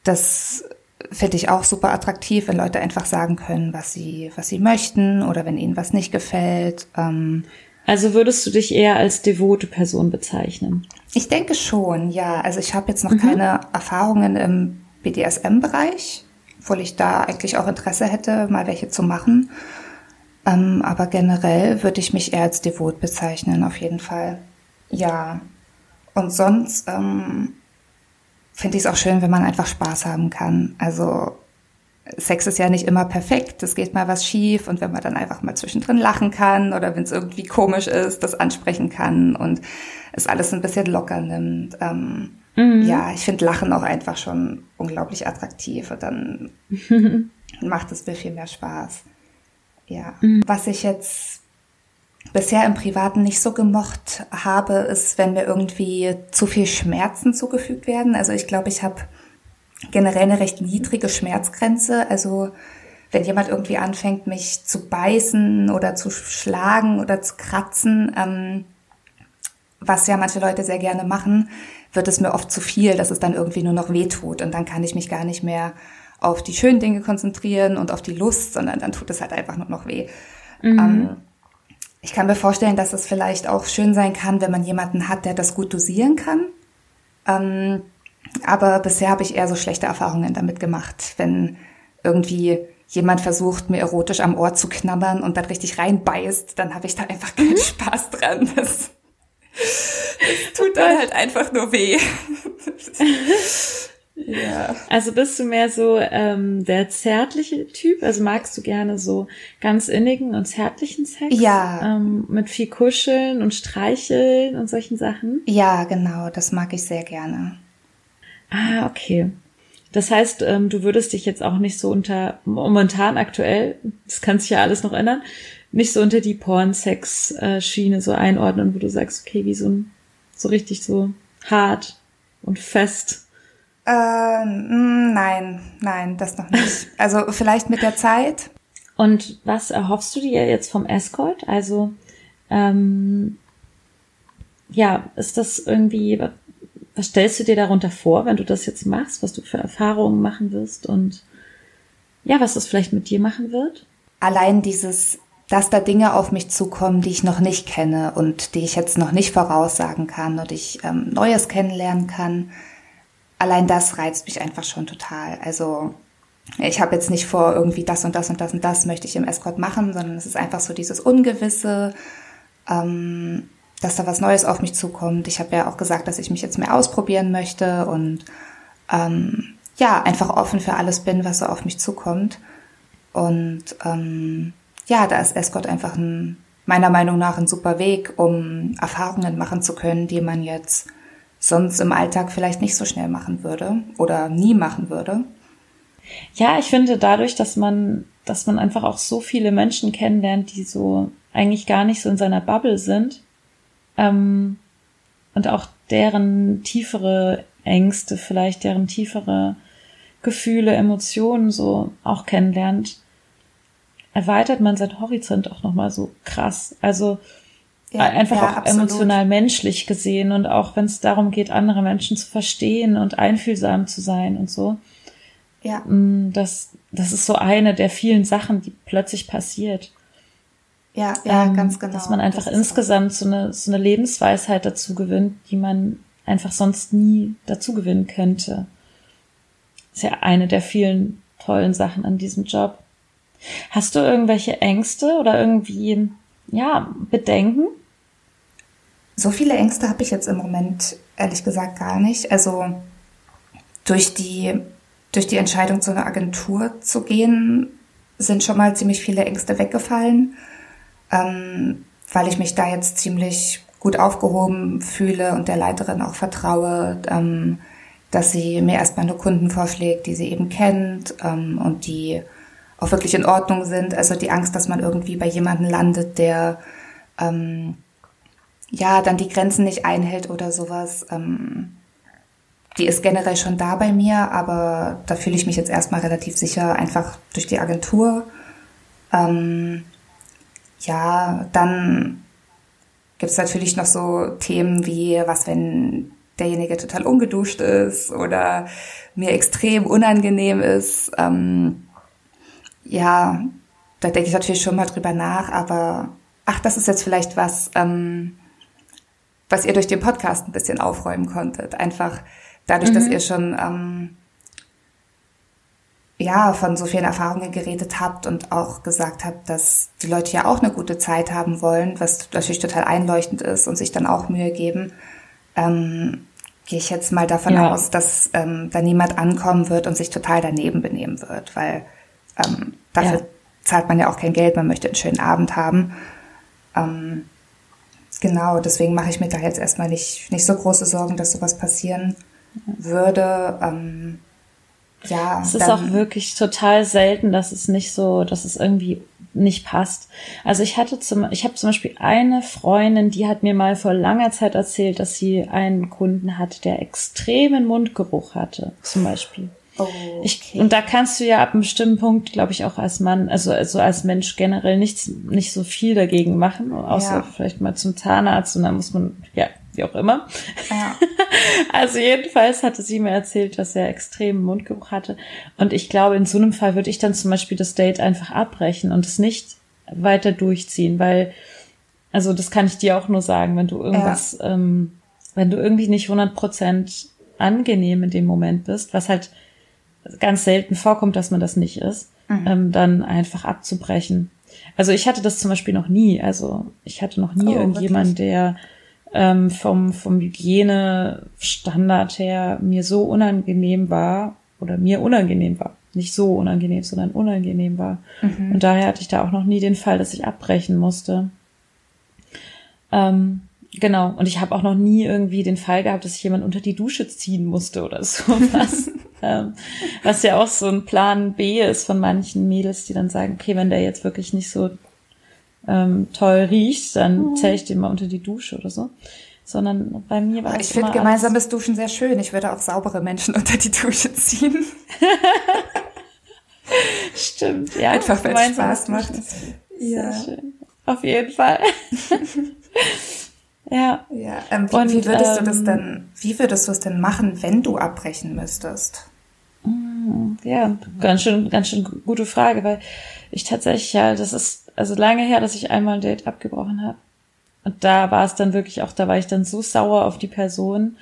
A: das finde ich auch super attraktiv, wenn Leute einfach sagen können, was sie, was sie möchten oder wenn ihnen was nicht gefällt. Ähm,
B: also würdest du dich eher als devote Person bezeichnen?
A: Ich denke schon, ja. Also ich habe jetzt noch mhm. keine Erfahrungen im BDSM-Bereich, obwohl ich da eigentlich auch Interesse hätte, mal welche zu machen. Ähm, aber generell würde ich mich eher als devot bezeichnen, auf jeden Fall. Ja. Und sonst ähm, finde ich es auch schön, wenn man einfach Spaß haben kann. Also Sex ist ja nicht immer perfekt, es geht mal was schief und wenn man dann einfach mal zwischendrin lachen kann oder wenn es irgendwie komisch ist, das ansprechen kann und es alles ein bisschen locker nimmt. Ähm, mhm. Ja, ich finde Lachen auch einfach schon unglaublich attraktiv und dann macht es mir viel mehr Spaß. Ja, mhm. was ich jetzt bisher im Privaten nicht so gemocht habe, ist, wenn mir irgendwie zu viel Schmerzen zugefügt werden. Also ich glaube, ich habe generell eine recht niedrige Schmerzgrenze. Also wenn jemand irgendwie anfängt, mich zu beißen oder zu schlagen oder zu kratzen, ähm, was ja manche Leute sehr gerne machen, wird es mir oft zu viel, dass es dann irgendwie nur noch weh tut und dann kann ich mich gar nicht mehr auf die schönen Dinge konzentrieren und auf die Lust, sondern dann tut es halt einfach nur noch weh. Mhm. Ähm, ich kann mir vorstellen, dass es vielleicht auch schön sein kann, wenn man jemanden hat, der das gut dosieren kann. Ähm, aber bisher habe ich eher so schlechte Erfahrungen damit gemacht, wenn irgendwie jemand versucht, mir erotisch am Ohr zu knabbern und dann richtig reinbeißt, dann habe ich da einfach keinen mhm. Spaß dran. Das, das tut dann halt einfach nur weh.
B: Ja. Also bist du mehr so ähm, der zärtliche Typ? Also magst du gerne so ganz innigen und zärtlichen Sex?
A: Ja.
B: Ähm, mit viel Kuscheln und Streicheln und solchen Sachen?
A: Ja, genau. Das mag ich sehr gerne.
B: Ah, okay. Das heißt, ähm, du würdest dich jetzt auch nicht so unter, momentan aktuell, das kann sich ja alles noch ändern, nicht so unter die Porn-Sex-Schiene so einordnen, wo du sagst, okay, wie so ein, so richtig so hart und fest.
A: Äh, nein, nein, das noch nicht. Also vielleicht mit der Zeit.
B: Und was erhoffst du dir jetzt vom Escort? Also, ähm, ja, ist das irgendwie, was stellst du dir darunter vor, wenn du das jetzt machst, was du für Erfahrungen machen wirst und ja, was das vielleicht mit dir machen wird?
A: Allein dieses, dass da Dinge auf mich zukommen, die ich noch nicht kenne und die ich jetzt noch nicht voraussagen kann und ich ähm, Neues kennenlernen kann. Allein das reizt mich einfach schon total. Also ich habe jetzt nicht vor, irgendwie das und das und das und das möchte ich im Escort machen, sondern es ist einfach so dieses Ungewisse, ähm, dass da was Neues auf mich zukommt. Ich habe ja auch gesagt, dass ich mich jetzt mehr ausprobieren möchte und ähm, ja, einfach offen für alles bin, was so auf mich zukommt. Und ähm, ja, da ist Escort einfach ein, meiner Meinung nach ein super Weg, um Erfahrungen machen zu können, die man jetzt sonst im Alltag vielleicht nicht so schnell machen würde oder nie machen würde.
B: Ja, ich finde dadurch, dass man, dass man einfach auch so viele Menschen kennenlernt, die so eigentlich gar nicht so in seiner Bubble sind, ähm, und auch deren tiefere Ängste, vielleicht deren tiefere Gefühle, Emotionen so auch kennenlernt, erweitert man seinen Horizont auch nochmal so krass. Also ja, einfach ja, auch absolut. emotional menschlich gesehen und auch wenn es darum geht, andere Menschen zu verstehen und einfühlsam zu sein und so.
A: Ja.
B: Mm, das, das ist so eine der vielen Sachen, die plötzlich passiert.
A: Ja, ja, ähm, ganz genau.
B: Dass man einfach insgesamt so eine, so eine Lebensweisheit dazu gewinnt, die man einfach sonst nie dazu gewinnen könnte. ist ja eine der vielen tollen Sachen an diesem Job. Hast du irgendwelche Ängste oder irgendwie, ja, Bedenken?
A: So viele Ängste habe ich jetzt im Moment ehrlich gesagt gar nicht. Also durch die, durch die Entscheidung zu einer Agentur zu gehen, sind schon mal ziemlich viele Ängste weggefallen ähm, weil ich mich da jetzt ziemlich gut aufgehoben fühle und der Leiterin auch vertraue, ähm, dass sie mir erstmal nur Kunden vorschlägt, die sie eben kennt ähm, und die auch wirklich in Ordnung sind. Also die Angst, dass man irgendwie bei jemandem landet, der ähm, ja dann die Grenzen nicht einhält oder sowas. Ähm, die ist generell schon da bei mir, aber da fühle ich mich jetzt erstmal relativ sicher, einfach durch die Agentur. Ähm, ja, dann gibt es natürlich noch so Themen wie, was wenn derjenige total ungeduscht ist oder mir extrem unangenehm ist. Ähm, ja, da denke ich natürlich schon mal drüber nach, aber ach, das ist jetzt vielleicht was, ähm, was ihr durch den Podcast ein bisschen aufräumen konntet. Einfach dadurch, mhm. dass ihr schon ähm, ja, von so vielen Erfahrungen geredet habt und auch gesagt habt, dass die Leute ja auch eine gute Zeit haben wollen, was natürlich total einleuchtend ist und sich dann auch Mühe geben, ähm, gehe ich jetzt mal davon ja. aus, dass ähm, da niemand ankommen wird und sich total daneben benehmen wird, weil ähm, dafür ja. zahlt man ja auch kein Geld, man möchte einen schönen Abend haben. Ähm, genau, deswegen mache ich mir da jetzt erstmal nicht, nicht so große Sorgen, dass sowas passieren würde. Ähm, ja.
B: Es ist auch wirklich total selten, dass es nicht so, dass es irgendwie nicht passt. Also ich hatte zum, ich habe zum Beispiel eine Freundin, die hat mir mal vor langer Zeit erzählt, dass sie einen Kunden hat, der extremen Mundgeruch hatte, zum Beispiel.
A: Oh,
B: Ich, und da kannst du ja ab einem bestimmten Punkt, glaube ich, auch als Mann, also, also als Mensch generell nichts, nicht so viel dagegen machen, außer
A: Ja.
B: vielleicht mal zum Zahnarzt und dann muss man, ja, wie auch immer.
A: Ja.
B: Also jedenfalls hatte sie mir erzählt, dass er extremen Mundgeruch hatte. Und ich glaube, in so einem Fall würde ich dann zum Beispiel das Date einfach abbrechen und es nicht weiter durchziehen, weil, also das kann ich dir auch nur sagen, wenn du irgendwas, ähm, wenn du irgendwie nicht 100% angenehm in dem Moment bist, was halt ganz selten vorkommt, dass man das nicht ist, ähm, dann einfach abzubrechen. Also ich hatte das zum Beispiel noch nie. Also ich hatte noch nie
A: Oh,
B: irgendjemand, der ähm, vom, vom Hygienestandard her mir so unangenehm war oder mir unangenehm war. Nicht so unangenehm, sondern unangenehm war. Und daher hatte ich da auch noch nie den Fall, dass ich abbrechen musste. Ähm, genau. Und ich habe auch noch nie irgendwie den Fall gehabt, dass ich jemand unter die Dusche ziehen musste oder sowas. Ähm, was ja auch so ein Plan B ist von manchen Mädels, die dann sagen, okay, wenn der jetzt wirklich nicht so ähm, toll riecht, dann zähle ich den mal unter die Dusche oder so. Sondern bei mir war
A: Ich
B: es
A: finde
B: immer
A: gemeinsames Duschen sehr schön. Ich würde auch saubere Menschen unter die Dusche ziehen.
B: alles stimmt. Ja,
A: Einfach, weil es Spaß macht.
B: Ist Sehr schön. Auf jeden Fall. ja.
A: Ja, ähm, wie,
B: Und,
A: wie würdest du das
B: ähm,
A: denn, wie würdest du es denn machen, wenn du abbrechen müsstest?
B: Ja, ganz schön, ganz schön gute Frage, weil ich tatsächlich, ja, das ist also lange her, dass ich einmal ein Date abgebrochen habe. Und da war es dann wirklich auch, da war ich dann so sauer auf die Person,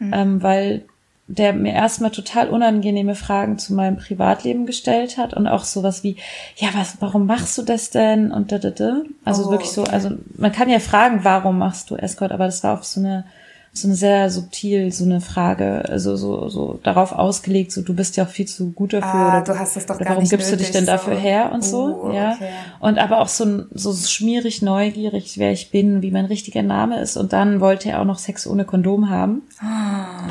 B: ähm, weil der mir erstmal total unangenehme Fragen zu meinem Privatleben gestellt hat und auch sowas wie, ja, was, warum machst du das denn? Und da, da, da. Also
A: Oh,
B: wirklich so, also man kann ja fragen, warum machst du Escort, aber das war auf so eine, so eine sehr subtil, so eine Frage, also so, so darauf ausgelegt, so du bist ja auch viel zu gut dafür.
A: Ah,
B: oder
A: du hast es doch gar
B: warum
A: nicht
B: gibst du dich
A: nötig,
B: denn dafür
A: so.
B: her und so,
A: Oh,
B: ja.
A: okay.
B: Und aber auch so, so schmierig neugierig, wer ich bin, wie mein richtiger Name ist. Und dann wollte er auch noch Sex ohne Kondom haben.
A: Ah.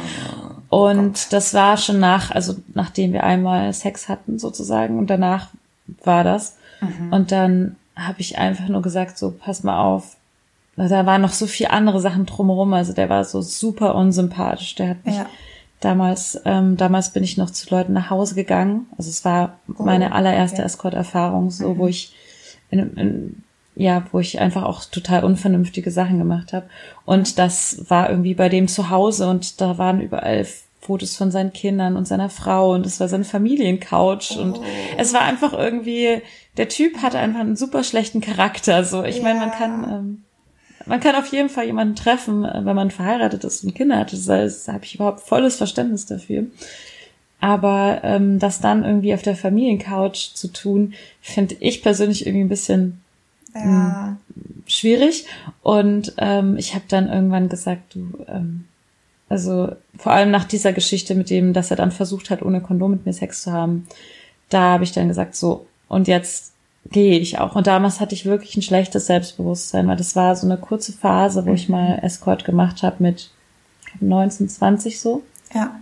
B: Und das war schon nach, also nachdem wir einmal Sex hatten sozusagen und danach war das.
A: Mhm.
B: Und dann habe ich einfach nur gesagt, so pass mal auf. Da waren noch so viele andere Sachen drumherum. Also der war so super unsympathisch. Der hat mich
A: Ja.
B: damals, ähm, damals bin ich noch zu Leuten nach Hause gegangen. Also es war meine allererste
A: Oh, okay. Mhm.
B: Escort-Erfahrung, so wo ich in, in, ja, wo ich einfach auch total unvernünftige Sachen gemacht habe. Und das war irgendwie bei dem zu Hause und da waren überall Fotos von seinen Kindern und seiner Frau und es war seine Familiencouch und
A: Oh.
B: es war einfach irgendwie, der Typ hatte einfach einen super schlechten Charakter. So, ich meine, man
A: Ja.
B: kann, ähm, man kann auf jeden Fall jemanden treffen, äh, wenn man verheiratet ist und Kinder hat. Das, das habe ich überhaupt volles Verständnis dafür. Aber ähm, das dann irgendwie auf der Familiencouch zu tun, finde ich persönlich irgendwie ein bisschen
A: Ja.
B: schwierig. Und ähm, ich habe dann irgendwann gesagt, du, ähm, also vor allem nach dieser Geschichte mit dem, dass er dann versucht hat, ohne Kondom mit mir Sex zu haben, da habe ich dann gesagt, so, und jetzt gehe ich auch. Und damals hatte ich wirklich ein schlechtes Selbstbewusstsein, weil das war so eine kurze Phase, wo ich mal Escort gemacht habe mit ich glaub, 19, 20 so.
A: ja.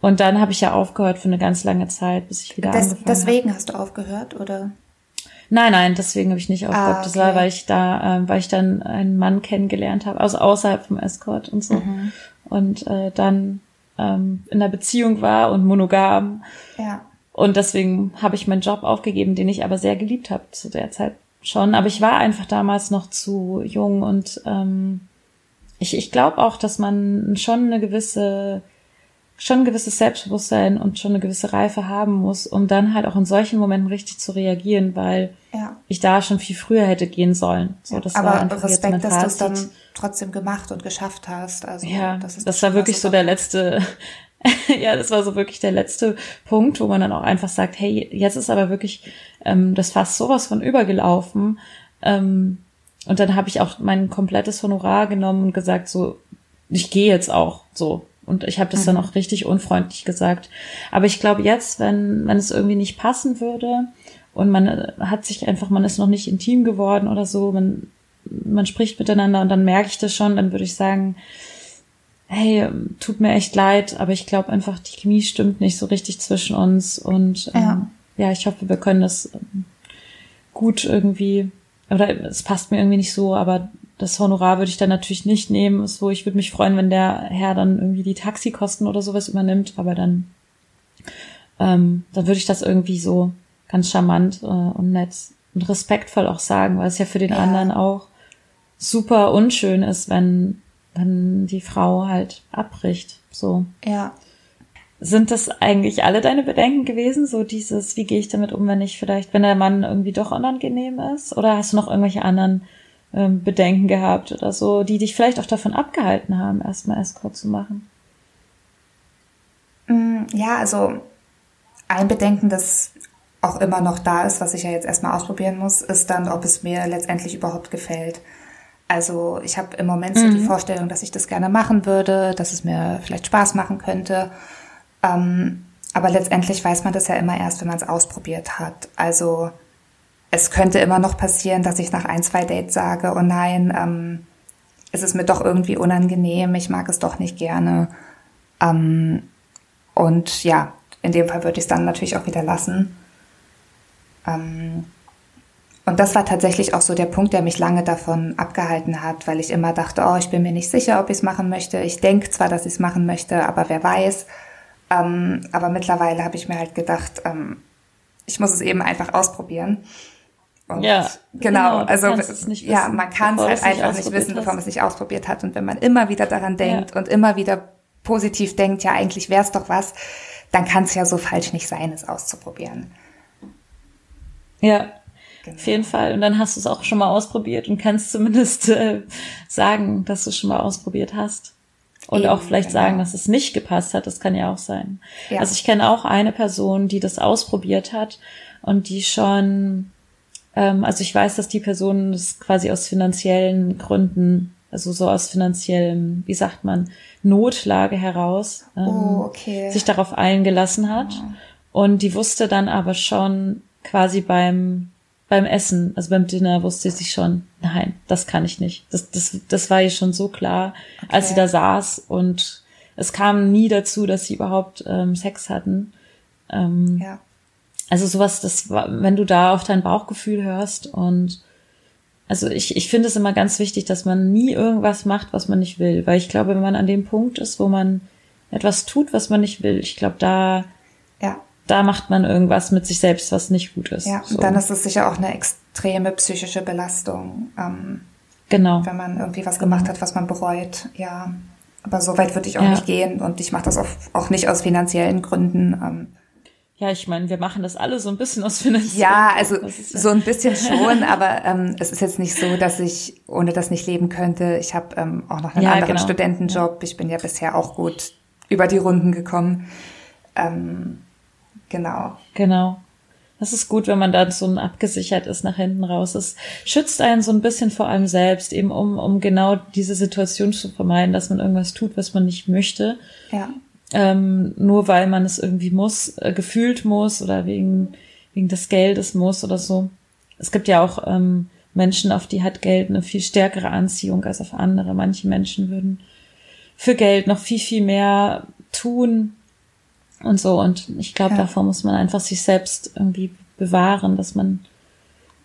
B: Und dann habe ich ja aufgehört für eine ganz lange Zeit, bis ich wieder
A: Des,
B: angefangen
A: deswegen hast du aufgehört, oder?
B: Nein, nein, deswegen habe ich nicht aufgehört.
A: Ah,
B: Das war,
A: okay.
B: weil ich da, ähm, weil ich dann einen Mann kennengelernt habe, also außerhalb vom Escort und so.
A: Mhm.
B: Und äh, dann ähm, in einer Beziehung war und monogam.
A: Ja.
B: Und deswegen habe ich meinen Job aufgegeben, den ich aber sehr geliebt habe zu der Zeit schon. Aber ich war einfach damals noch zu jung und ähm, ich, ich glaube auch, dass man schon eine gewisse schon ein gewisses Selbstbewusstsein und schon eine gewisse Reife haben muss, um dann halt auch in solchen Momenten richtig zu reagieren, weil
A: Ja.
B: ich da schon viel früher hätte gehen sollen. So, das
A: Aber
B: war einfach jetzt mein
A: Respekt, dass du es dann trotzdem gemacht und geschafft hast. Also,
B: Ja,
A: das, ist
B: das
A: schon
B: war wirklich so der letzte, ja, das war so wirklich der letzte Punkt, wo man dann auch einfach sagt, hey, jetzt ist aber wirklich ähm, das Fass sowas von übergelaufen. Ähm, und dann habe ich auch mein komplettes Honorar genommen und gesagt, so, ich gehe jetzt auch so. Und ich habe das dann auch richtig unfreundlich gesagt. Aber ich glaube jetzt, wenn, wenn es irgendwie nicht passen würde und man äh, hat sich einfach, man ist noch nicht intim geworden oder so, man, man spricht miteinander und dann merke ich das schon, dann würde ich sagen, hey, ähm, tut mir echt leid, aber ich glaube einfach, die Chemie stimmt nicht so richtig zwischen uns und ähm,
A: Ja.
B: ja. ich hoffe, wir können das ähm, gut irgendwie, oder es passt mir irgendwie nicht so, aber das Honorar würde ich dann natürlich nicht nehmen. So, ich würde mich freuen, wenn der Herr dann irgendwie die Taxikosten oder sowas übernimmt, aber dann ähm, dann würde ich das irgendwie so ganz charmant äh, und nett und respektvoll auch sagen, weil es ja für den
A: Ja.
B: anderen auch super unschön ist, wenn, wenn die Frau halt abbricht. So.
A: Ja.
B: Sind das eigentlich alle deine Bedenken gewesen? So dieses, wie gehe ich damit um, wenn ich vielleicht, wenn der Mann irgendwie doch unangenehm ist? Oder hast du noch irgendwelche anderen ähm, Bedenken gehabt oder so, die dich vielleicht auch davon abgehalten haben, erstmal Escort zu machen?
A: Mm, Ja, also ein Bedenken, das auch immer noch da ist, was ich ja jetzt erstmal ausprobieren muss, ist dann, ob es mir letztendlich überhaupt gefällt. Also ich habe im Moment so die Vorstellung, dass ich das gerne machen würde, dass es mir vielleicht Spaß machen könnte. Ähm, aber letztendlich weiß man das ja immer erst, wenn man es ausprobiert hat. Also es könnte immer noch passieren, dass ich nach ein, zwei Dates sage, oh nein, ähm, es ist mir doch irgendwie unangenehm, ich mag es doch nicht gerne. Ähm, und ja, in dem Fall würde ich es dann natürlich auch wieder lassen. Ähm, und das war tatsächlich auch so der Punkt, der mich lange davon abgehalten hat, weil ich immer dachte, oh, ich bin mir nicht sicher, ob ich es machen möchte. Ich denke zwar, dass ich es machen möchte, aber wer weiß. Ähm, aber mittlerweile habe ich mir halt gedacht, ähm, ich muss es eben einfach ausprobieren. Und
B: Ja,
A: genau.
B: genau,
A: also ja, man kann es halt
B: es nicht
A: einfach nicht wissen, bevor man es nicht ausprobiert hat. Und wenn man immer wieder daran denkt und immer wieder positiv denkt, ja, eigentlich wäre es doch was, dann kann es ja so falsch nicht sein, es auszuprobieren.
B: Ja,
A: Genau.
B: auf jeden Fall. Und dann hast du es auch schon mal ausprobiert und kannst zumindest äh, sagen, dass du es schon mal ausprobiert hast. Und
A: Eben,
B: auch vielleicht
A: genau.
B: sagen, dass es nicht gepasst hat. Das kann ja auch sein.
A: Ja.
B: Also ich kenne auch eine Person, die das ausprobiert hat und die schon, ähm, also ich weiß, dass die Person das quasi aus finanziellen Gründen, also so aus finanziellem, wie sagt man, Notlage heraus, ähm,
A: Oh, okay.
B: sich darauf eingelassen hat. Und die wusste dann aber schon quasi beim, beim Essen, also beim Dinner wusste sie schon, nein, das kann ich nicht. Das, das, das war ihr schon so klar, als sie da saß und es kam nie dazu, dass sie überhaupt ähm, Sex hatten. Ähm,
A: Ja.
B: also sowas, das war, wenn du da auf dein Bauchgefühl hörst und also ich, ich finde es immer ganz wichtig, dass man nie irgendwas macht, was man nicht will. Weil ich glaube, wenn man an dem Punkt ist, wo man etwas tut, was man nicht will, ich glaube, da. Da macht man irgendwas mit sich selbst, was nicht gut ist.
A: Ja,
B: so.
A: und dann ist es sicher auch eine extreme psychische Belastung, ähm,
B: genau.
A: wenn man irgendwie was gemacht hat, was man bereut. Ja, aber so weit würde ich auch
B: Ja.
A: nicht gehen und ich mache das auch, auch nicht aus finanziellen Gründen. Ähm,
B: Ja, ich meine, wir machen das alle so ein bisschen aus finanziellen
A: ja, also
B: ja-
A: so ein bisschen schon, aber ähm, es ist jetzt nicht so, dass ich ohne das nicht leben könnte. Ich habe ähm, auch noch einen
B: Ja,
A: anderen
B: genau.
A: Studentenjob. Ich bin ja bisher auch gut über die Runden gekommen. Ähm, genau.
B: Genau. Das ist gut, wenn man dann so abgesichert ist nach hinten raus. Es schützt einen so ein bisschen vor allem selbst, eben um, um genau diese Situation zu vermeiden, dass man irgendwas tut, was man nicht möchte.
A: Ja.
B: ähm, nur weil man es irgendwie muss, äh, gefühlt muss oder wegen, wegen des Geldes muss oder so. Es gibt ja auch ähm, Menschen, auf die hat Geld eine viel stärkere Anziehung als auf andere. Manche Menschen würden für Geld noch viel, viel mehr tun und so. Und ich glaube,
A: Ja.
B: davor muss man einfach sich selbst irgendwie bewahren, dass man,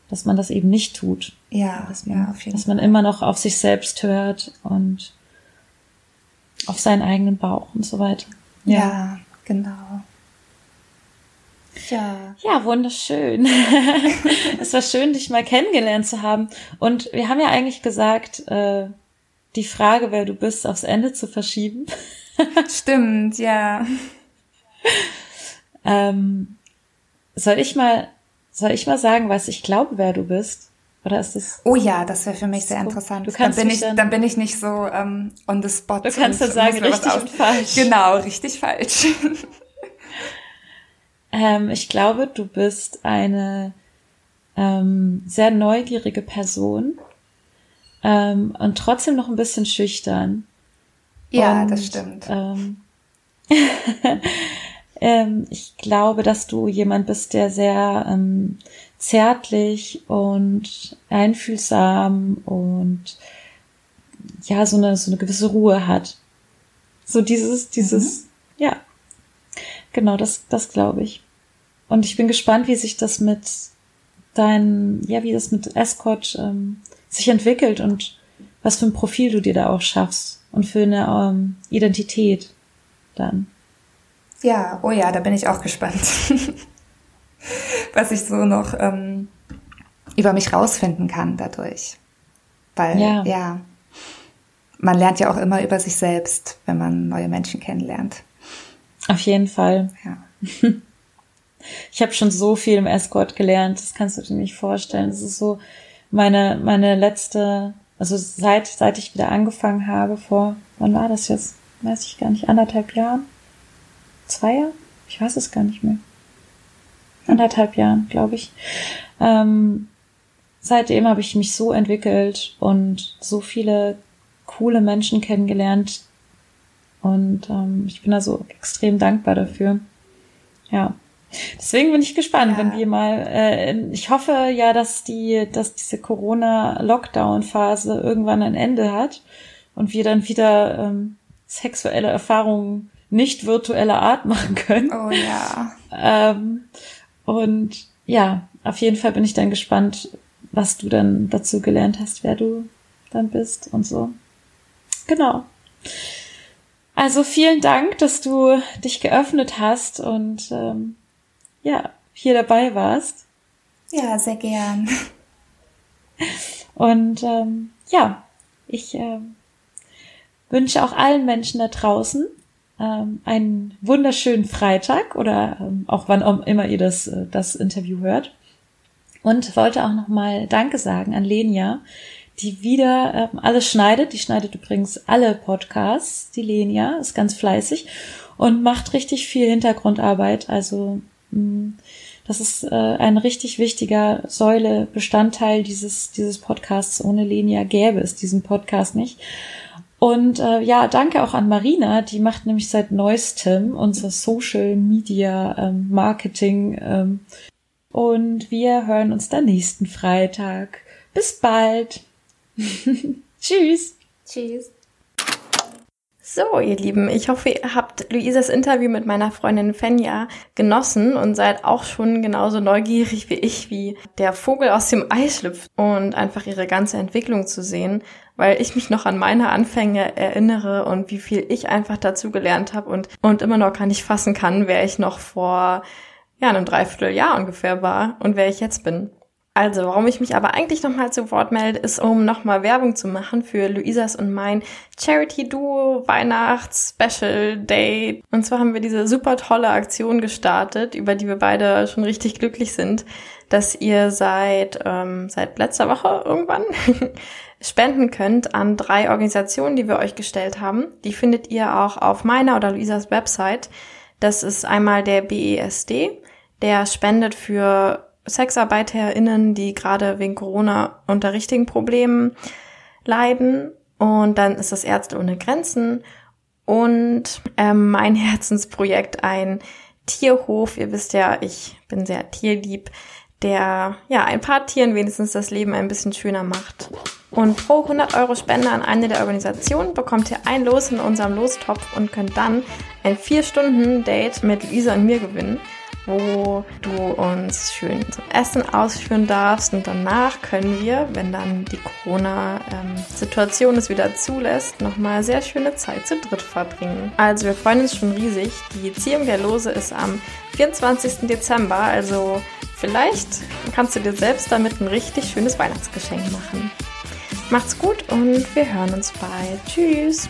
B: dass man das eben nicht tut.
A: Ja,
B: Dass man,
A: ja, auf jeden
B: dass man immer noch auf sich selbst hört und auf seinen eigenen Bauch und so weiter.
A: Ja, genau. Ja.
B: Ja, wunderschön. es war schön, dich mal kennengelernt zu haben. Und wir haben ja eigentlich gesagt, äh, die Frage, wer du bist, aufs Ende zu verschieben.
A: Stimmt, ja.
B: Ähm, soll ich mal, soll ich mal sagen, was ich glaube, wer du bist? Oder ist das?
A: Oh ja, das wäre für mich sehr
B: So,
A: interessant.
B: du kannst
A: dann, bin ich,
B: dann-
A: dann bin ich nicht so ähm, on the spot.
B: Du kannst dann sagen, richtig und falsch.
A: Genau, richtig falsch.
B: Ähm, ich glaube, du bist eine ähm, sehr neugierige Person ähm, und trotzdem noch ein bisschen schüchtern.
A: ja,
B: Und,
A: das stimmt.
B: Ähm, ähm, ich glaube, dass du jemand bist, der sehr ähm, zärtlich und einfühlsam und ja, so eine, so eine gewisse Ruhe hat. So dieses, dieses, ja. Genau, das, das glaube ich. Und ich bin gespannt, wie sich das mit dein, ja, wie das mit Escort ähm, sich entwickelt und was für ein Profil du dir da auch schaffst und für eine ähm, Identität dann.
A: Ja, oh ja, da bin ich auch gespannt. Was ich so noch ähm, über mich rausfinden kann dadurch. Weil, ja. ja, man lernt ja auch immer über sich selbst, wenn man neue Menschen kennenlernt.
B: Auf jeden Fall. Ja. Ich habe schon so viel im Escort gelernt, das kannst du dir nicht vorstellen. Das ist so meine, meine letzte, also seit, seit ich wieder angefangen habe, vor, wann war das jetzt? Weiß ich gar nicht, anderthalb Jahren? Zwei Jahre? Ich weiß es gar nicht mehr. Anderthalb Jahren, glaube ich. Ähm, seitdem habe ich mich so entwickelt und so viele coole Menschen kennengelernt. Und ähm, ich bin da so extrem dankbar dafür. Ja. Deswegen bin ich gespannt, ja. wenn wir mal, äh, ich hoffe ja, dass die, dass diese Corona-Lockdown-Phase irgendwann ein Ende hat und wir dann wieder ähm, sexuelle Erfahrungen nicht virtueller Art machen können.
A: Oh ja.
B: Ähm, und ja, auf jeden Fall bin ich dann gespannt, was du dann dazu gelernt hast, wer du dann bist und so. Genau. Also vielen Dank, dass du dich geöffnet hast und ähm, ja, hier dabei warst.
A: Ja, sehr gern.
B: Und ähm, ja, ich äh, wünsche auch allen Menschen da draußen ähm, einen wunderschönen Freitag oder ähm, auch wann immer ihr das, äh, das Interview hört. Und wollte auch nochmal Danke sagen an Lenia, die wieder ähm, alles schneidet. Die schneidet übrigens alle Podcasts. Die Lenia ist ganz fleißig und macht richtig viel Hintergrundarbeit. Also mm, das ist äh, ein richtig wichtiger Säule, Bestandteil dieses, dieses Podcasts. Ohne Lenia gäbe es diesen Podcast nicht. Und äh, ja, danke auch an Marina, die macht nämlich seit neuestem unser Social Media ähm, Marketing. Ähm, und wir hören uns dann nächsten Freitag. Bis bald. Tschüss.
A: Tschüss.
D: So, ihr Lieben, ich hoffe, ihr habt Luisas Interview mit meiner Freundin Fenja genossen und seid auch schon genauso neugierig wie ich, wie der Vogel aus dem Ei schlüpft und einfach ihre ganze Entwicklung zu sehen, weil ich mich noch an meine Anfänge erinnere und wie viel ich einfach dazu gelernt habe und, und immer noch gar nicht fassen kann, wer ich noch vor ja, einem Dreivierteljahr ungefähr war und wer ich jetzt bin. Also, warum ich mich aber eigentlich nochmal zu Wort melde, ist, um nochmal Werbung zu machen für Luisas und mein Charity Duo Weihnachts Special Day. Und zwar haben wir diese super tolle Aktion gestartet, über die wir beide schon richtig glücklich sind, dass ihr seit, ähm, seit letzter Woche irgendwann spenden könnt an drei Organisationen, die wir euch gestellt haben. Die findet ihr auch auf meiner oder Luisas Website. Das ist einmal der BESD, der spendet für SexarbeiterInnen, die gerade wegen Corona unter richtigen Problemen leiden. Und dann ist das Ärzte ohne Grenzen und ähm, mein Herzensprojekt ein Tierhof. Ihr wisst ja, ich bin sehr tierlieb, der ja ein paar Tieren wenigstens das Leben ein bisschen schöner macht. Und pro 100 Euro Spende an eine der Organisationen bekommt ihr ein Los in unserem Lostopf und könnt dann ein 4-Stunden-Date mit Luisa und mir gewinnen wo du uns schön zum Essen ausführen darfst. Und danach können wir, wenn dann die Corona-Situation es wieder zulässt, nochmal sehr schöne Zeit zu dritt verbringen. Also wir freuen uns schon riesig. Die Ziehung der Lose ist am 24. Dezember, also vielleicht kannst du dir selbst damit ein richtig schönes Weihnachtsgeschenk machen. Macht's gut und wir hören uns bald. Tschüss!